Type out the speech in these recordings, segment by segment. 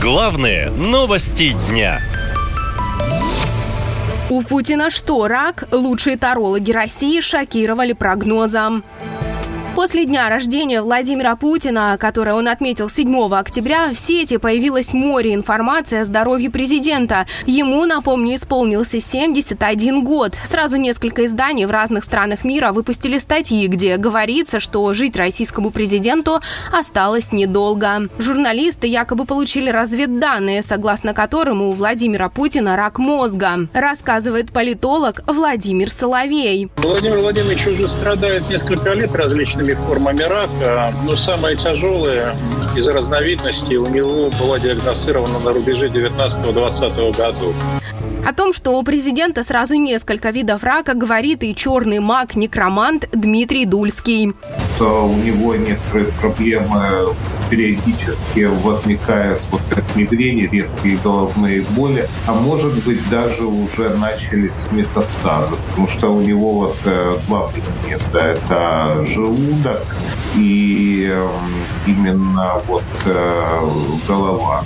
Главные новости дня. У Путина что, рак? Лучшие тарологи России шокировали прогнозом. После дня рождения Владимира Путина, который он отметил 7 октября, в сети появилось море информации о здоровье президента. Ему, напомню, исполнился 71 год. Сразу несколько изданий в разных странах мира выпустили статьи, где говорится, что жить российскому президенту осталось недолго. Журналисты якобы получили разведданные, согласно которым у Владимира Путина рак мозга, рассказывает политолог Владимир Соловей. Владимир Владимирович уже страдает несколько лет различными разными формами рака, но самая тяжелая из разновидностей у него была диагностирована на рубеже 19-20 годов. О том, что у президента сразу несколько видов рака, говорит и черный маг-некромант Дмитрий Дульский. У него некоторые проблемы периодически возникают вот как мигрени, резкие головные боли, а может быть даже уже начались метастазы, потому что у него вот э, два места – это желудок и эм, именно вот э, голова.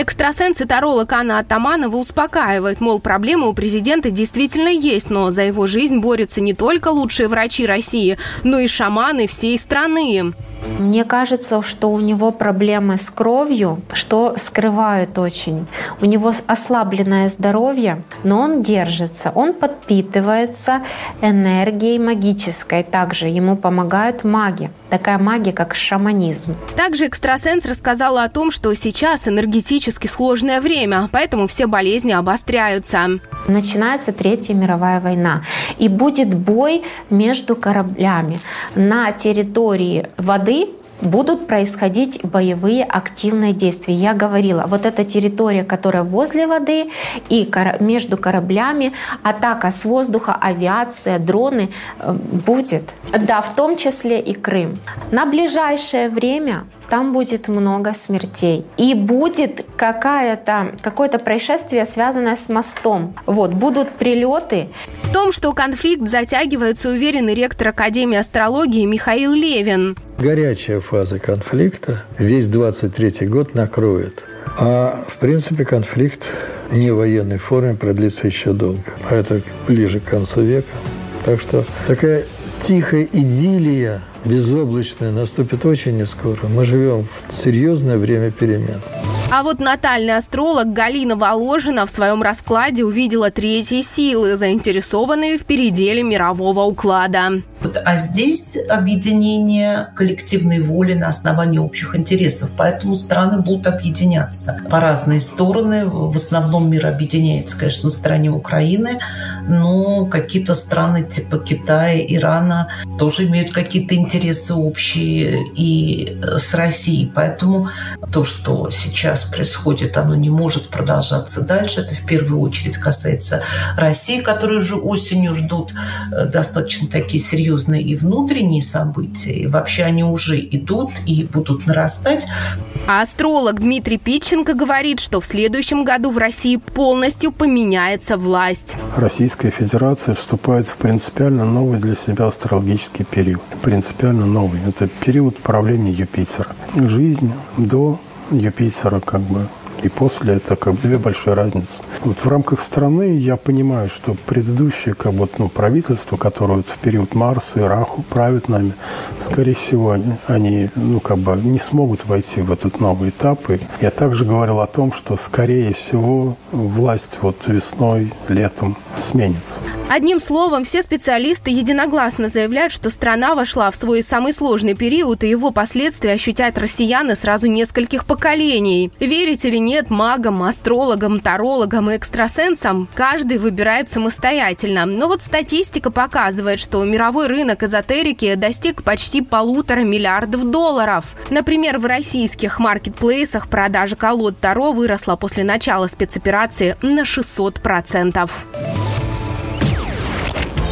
Экстрасенс и таролог Анна Атаманова успокаивает, мол, проблемы у президента действительно есть, но за его жизнь борются не только лучшие врачи России, но и шаманы всей страны. Мне кажется, что у него проблемы с кровью, что скрывают очень. У него ослабленное здоровье, но он держится, он подпитывается энергией магической. Также ему помогают маги. Такая магия, как шаманизм. Также экстрасенс рассказала о том, что сейчас энергетически сложное время, поэтому все болезни обостряются. Начинается Третья мировая война. И будет бой между кораблями на территории воды будут происходить боевые активные действия. Я говорила, вот эта территория, которая возле воды и между кораблями, атака с воздуха, авиация, дроны э, будет. Да, в том числе и Крым. На ближайшее время там будет много смертей. И будет какая-то, какое-то происшествие, связанное с мостом. Вот, будут прилеты. В том, что конфликт затягивается, уверен и ректор Академии астрологии Михаил Левин. Горячая фаза конфликта весь 23 год накроет. А в принципе конфликт не в военной форме продлится еще долго. А это ближе к концу века. Так что такая тихая идиллия безоблачная наступит очень не скоро. Мы живем в серьезное время перемен. А вот натальный астролог Галина Воложина в своем раскладе увидела третьи силы, заинтересованные в переделе мирового уклада. А здесь объединение коллективной воли на основании общих интересов, поэтому страны будут объединяться по разные стороны. В основном мир объединяется, конечно, на стороне Украины, но какие-то страны типа Китая, Ирана тоже имеют какие-то интересы общие и с Россией. Поэтому то, что сейчас происходит, оно не может продолжаться дальше. Это в первую очередь касается России, которые уже осенью ждут э, достаточно такие серьезные и внутренние события. И вообще они уже идут и будут нарастать. А астролог Дмитрий Питченко говорит, что в следующем году в России полностью поменяется власть. Российская Федерация вступает в принципиально новый для себя астрологический период. Принципиально новый. Это период правления Юпитера. Жизнь до Юпитера как бы и после это как бы две большие разницы. Вот в рамках страны я понимаю, что предыдущее как бы, ну, правительство, которое вот в период Марса и Раху правит нами, скорее всего, они, они ну, как бы не смогут войти в этот новый этап. И я также говорил о том, что скорее всего власть вот весной, летом сменится. Одним словом, все специалисты единогласно заявляют, что страна вошла в свой самый сложный период, и его последствия ощутят россияне сразу нескольких поколений. Верите ли нет магам, астрологам, тарологам и экстрасенсам, каждый выбирает самостоятельно. Но вот статистика показывает, что мировой рынок эзотерики достиг почти полутора миллиардов долларов. Например, в российских маркетплейсах продажа колод Таро выросла после начала спецоперации на 600%.